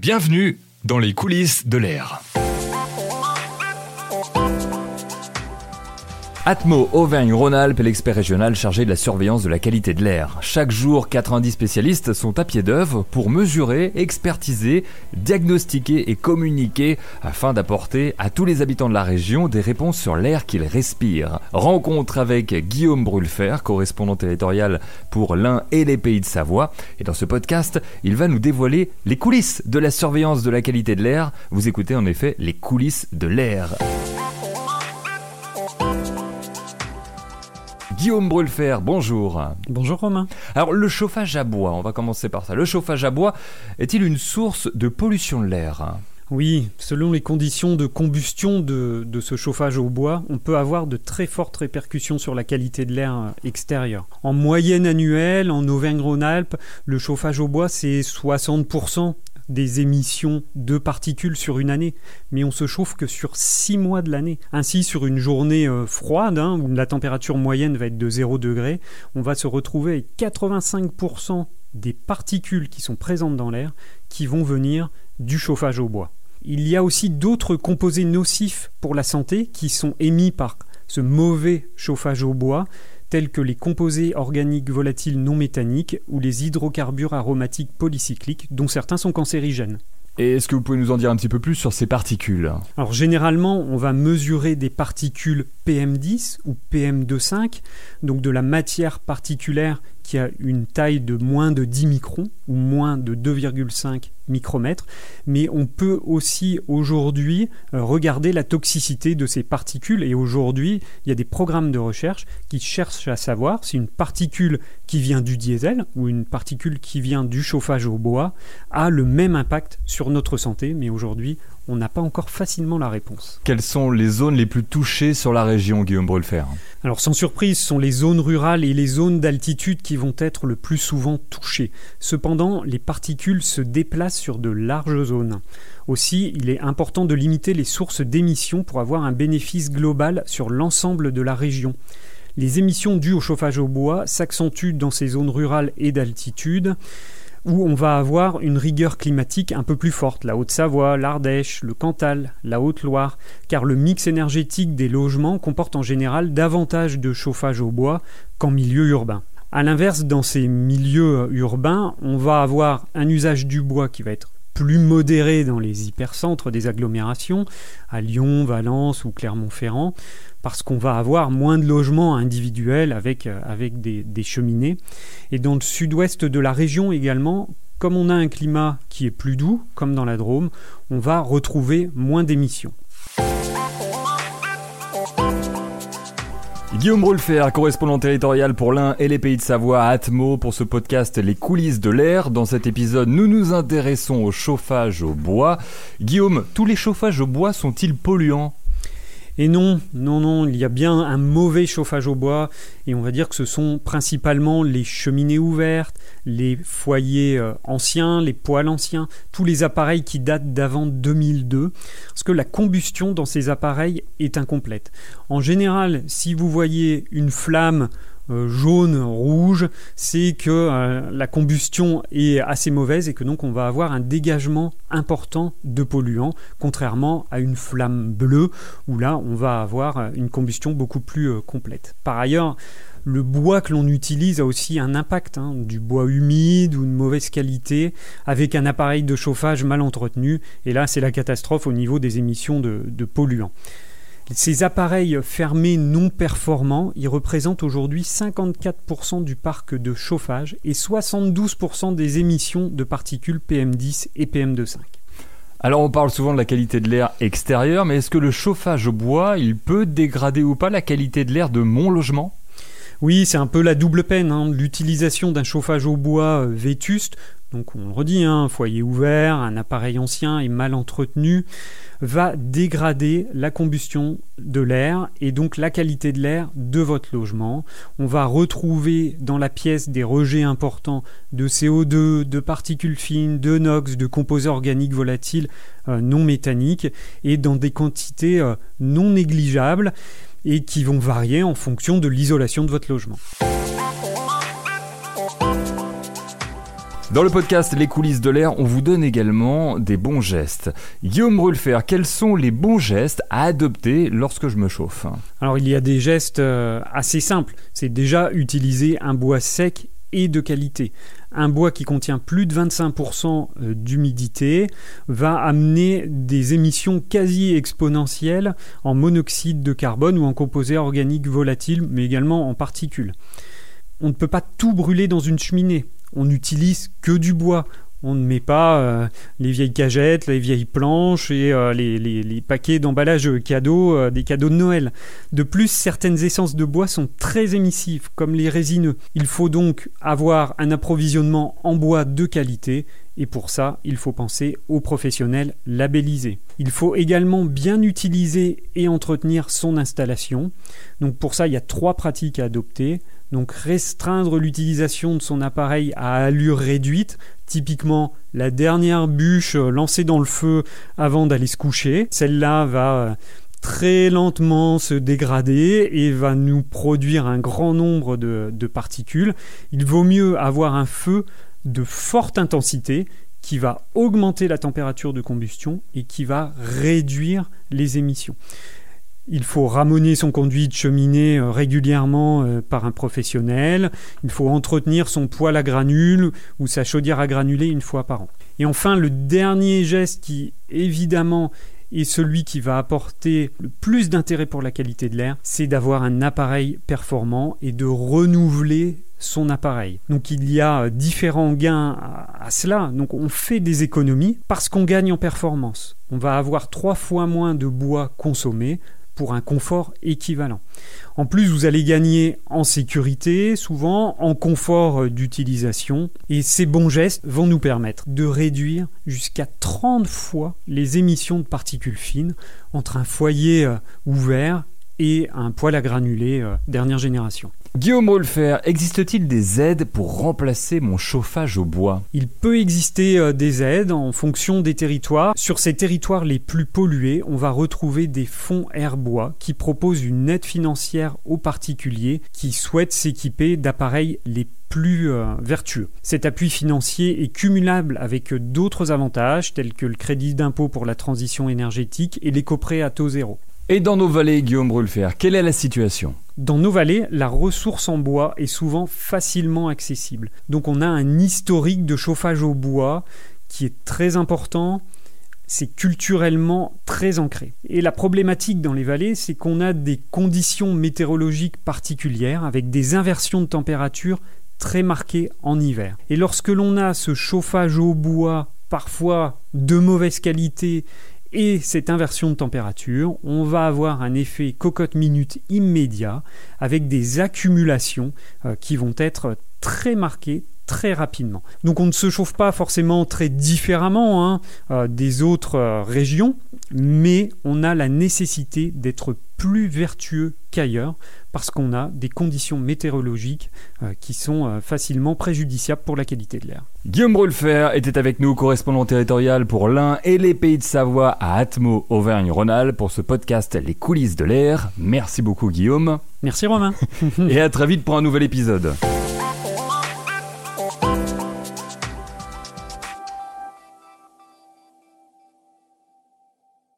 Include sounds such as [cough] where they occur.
Bienvenue dans les coulisses de l'air. Atmo Auvergne-Rhône-Alpes est l'expert régional chargé de la surveillance de la qualité de l'air. Chaque jour, 90 spécialistes sont à pied d'œuvre pour mesurer, expertiser, diagnostiquer et communiquer afin d'apporter à tous les habitants de la région des réponses sur l'air qu'ils respirent. Rencontre avec Guillaume Brulfer, correspondant territorial pour l'Ain et les Pays de Savoie. Et dans ce podcast, il va nous dévoiler les coulisses de la surveillance de la qualité de l'air. Vous écoutez en effet les coulisses de l'air. Guillaume Brulfer, bonjour. Bonjour Romain. Alors le chauffage à bois, on va commencer par ça. Le chauffage à bois est-il une source de pollution de l'air? Oui, selon les conditions de combustion de, ce chauffage au bois, on peut avoir de très fortes répercussions sur la qualité de l'air extérieur. En moyenne annuelle, en Auvergne-Rhône-Alpes, le chauffage au bois, c'est 60% des émissions de particules sur une année, mais on se chauffe que sur 6 mois de l'année. Ainsi, sur une journée euh, froide, hein, où la température moyenne va être de 0 degré, on va se retrouver avec 85% des particules qui sont présentes dans l'air qui vont venir du chauffage au bois. Il y a aussi d'autres composés nocifs pour la santé qui sont émis par ce mauvais chauffage au bois, tels que les composés organiques volatiles non méthaniques ou les hydrocarbures aromatiques polycycliques, dont certains sont cancérigènes. Et est-ce que vous pouvez nous en dire un petit peu plus sur ces particules? Alors généralement, on va mesurer des particules PM10 ou PM25, donc de la matière particulière qui a une taille de moins de 10 microns ou moins de 2,5 micromètres, mais on peut aussi aujourd'hui euh, regarder la toxicité de ces particules. Et aujourd'hui il y a des programmes de recherche qui cherchent à savoir si une particule qui vient du diesel ou une particule qui vient du chauffage au bois a le même impact sur notre santé, mais aujourd'hui on n'a pas encore facilement la réponse. Quelles sont les zones les plus touchées sur la région, Guillaume Brulfer? Alors sans surprise, ce sont les zones rurales et les zones d'altitude qui vont être le plus souvent touchées. Cependant, les particules se déplacent sur de larges zones. Aussi, il est important de limiter les sources d'émissions pour avoir un bénéfice global sur l'ensemble de la région. Les émissions dues au chauffage au bois s'accentuent dans ces zones rurales et d'altitude où on va avoir une rigueur climatique un peu plus forte, la Haute-Savoie, l'Ardèche, le Cantal, la Haute-Loire, car le mix énergétique des logements comporte en général davantage de chauffage au bois qu'en milieu urbain. A l'inverse, dans ces milieux urbains, on va avoir un usage du bois qui va être plus modéré dans les hypercentres des agglomérations, à Lyon, Valence ou Clermont-Ferrand, parce qu'on va avoir moins de logements individuels avec, euh, des cheminées. Et dans le sud-ouest de la région également, comme on a un climat qui est plus doux, comme dans la Drôme, on va retrouver moins d'émissions. Guillaume Brulfer, correspondant territorial pour l'Ain et les Pays de Savoie à Atmo pour ce podcast Les coulisses de l'air. Dans cet épisode, nous nous intéressons au chauffage au bois. Guillaume, tous les chauffages au bois sont-ils polluants? Et non, non, non, il y a bien un mauvais chauffage au bois, et on va dire que ce sont principalement les cheminées ouvertes, les foyers euh, anciens, les poêles anciens, tous les appareils qui datent d'avant 2002, parce que la combustion dans ces appareils est incomplète. En général, si vous voyez une flamme jaune, rouge, c'est que euh, la combustion est assez mauvaise et que donc on va avoir un dégagement important de polluants, contrairement à une flamme bleue où là on va avoir euh, une combustion beaucoup plus complète. Par ailleurs, le bois que l'on utilise a aussi un impact, hein, du bois humide ou de mauvaise qualité, avec un appareil de chauffage mal entretenu, et là c'est la catastrophe au niveau des émissions de polluants. Ces appareils fermés non performants, ils représentent aujourd'hui 54% du parc de chauffage et 72% des émissions de particules PM10 et PM2,5. Alors on parle souvent de la qualité de l'air extérieur, mais est-ce que le chauffage au bois, il peut dégrader ou pas la qualité de l'air de mon logement? Oui, c'est un peu la double peine. Hein. L'utilisation d'un chauffage au bois euh, vétuste, donc on le redit, un hein, foyer ouvert, un appareil ancien et mal entretenu, va dégrader la combustion de l'air et donc la qualité de l'air de votre logement. On va retrouver dans la pièce des rejets importants de CO2, de particules fines, de NOx, de composés organiques volatiles euh, non méthaniques et dans des quantités euh, non négligeables et qui vont varier en fonction de l'isolation de votre logement. Dans le podcast Les coulisses de l'air, on vous donne également des bons gestes. Guillaume Brulfer, quels sont les bons gestes à adopter lorsque je me chauffe? Alors il y a des gestes euh, assez simples. C'est déjà utiliser un bois sec et de qualité. Un bois qui contient plus de 25% euh, d'humidité va amener des émissions quasi exponentielles en monoxyde de carbone ou en composés organiques volatiles, mais également en particules. On ne peut pas tout brûler dans une cheminée. On n'utilise que du bois. On ne met pas euh, les vieilles cagettes, les vieilles planches et euh, les, paquets d'emballage cadeaux, euh, des cadeaux de Noël. De plus, certaines essences de bois sont très émissives, comme les résineux. Il faut donc avoir un approvisionnement en bois de qualité et pour ça, il faut penser aux professionnels labellisés. Il faut également bien utiliser et entretenir son installation. Donc pour ça, il y a trois pratiques à adopter. Donc restreindre l'utilisation de son appareil à allure réduite, typiquement la dernière bûche euh, lancée dans le feu avant d'aller se coucher. Celle-là va euh, très lentement se dégrader et va nous produire un grand nombre de, de particules. Il vaut mieux avoir un feu de forte intensité qui va augmenter la température de combustion et qui va réduire les émissions. Il faut ramoner son conduit de cheminée euh, régulièrement euh, par un professionnel. Il faut entretenir son poêle à granules ou sa chaudière à granulés une fois par an. Et enfin, le dernier geste qui, évidemment, est celui qui va apporter le plus d'intérêt pour la qualité de l'air, c'est d'avoir un appareil performant et de renouveler son appareil. Donc il y a différents gains à, cela. Donc on fait des économies parce qu'on gagne en performance. On va avoir trois fois moins de bois consommé pour un confort équivalent. En plus, vous allez gagner en sécurité, souvent en confort d'utilisation, et ces bons gestes vont nous permettre de réduire jusqu'à 30 fois les émissions de particules fines entre un foyer euh, ouvert et un poêle à granulés euh, dernière génération. Guillaume Rolfer, existe-t-il des aides pour remplacer mon chauffage au bois? Il peut exister euh, des aides en fonction des territoires. Sur ces territoires les plus pollués, on va retrouver des fonds air-bois qui proposent une aide financière aux particuliers qui souhaitent s'équiper d'appareils les plus euh, vertueux. Cet appui financier est cumulable avec d'autres avantages tels que le crédit d'impôt pour la transition énergétique et l'éco-prêt à taux zéro. Et dans nos vallées, Guillaume Brulfer, quelle est la situation? Dans nos vallées, la ressource en bois est souvent facilement accessible. Donc on a un historique de chauffage au bois qui est très important, c'est culturellement très ancré. Et la problématique dans les vallées, c'est qu'on a des conditions météorologiques particulières avec des inversions de température très marquées en hiver. Et lorsque l'on a ce chauffage au bois parfois de mauvaise qualité et cette inversion de température, on va avoir un effet cocotte minute immédiat avec des accumulations euh, qui vont être très marquées très rapidement. Donc on ne se chauffe pas forcément très différemment hein, euh, des autres euh, régions, mais on a la nécessité d'être plus vertueux qu'ailleurs parce qu'on a des conditions météorologiques euh, qui sont facilement préjudiciables pour la qualité de l'air. Guillaume Brulfer était avec nous, correspondant territorial pour l'Ain et les Pays de Savoie à Atmo, Auvergne-Rhône-Alpes, pour ce podcast Les coulisses de l'air. Merci beaucoup Guillaume. Merci Romain. [laughs] et à très vite pour un nouvel épisode.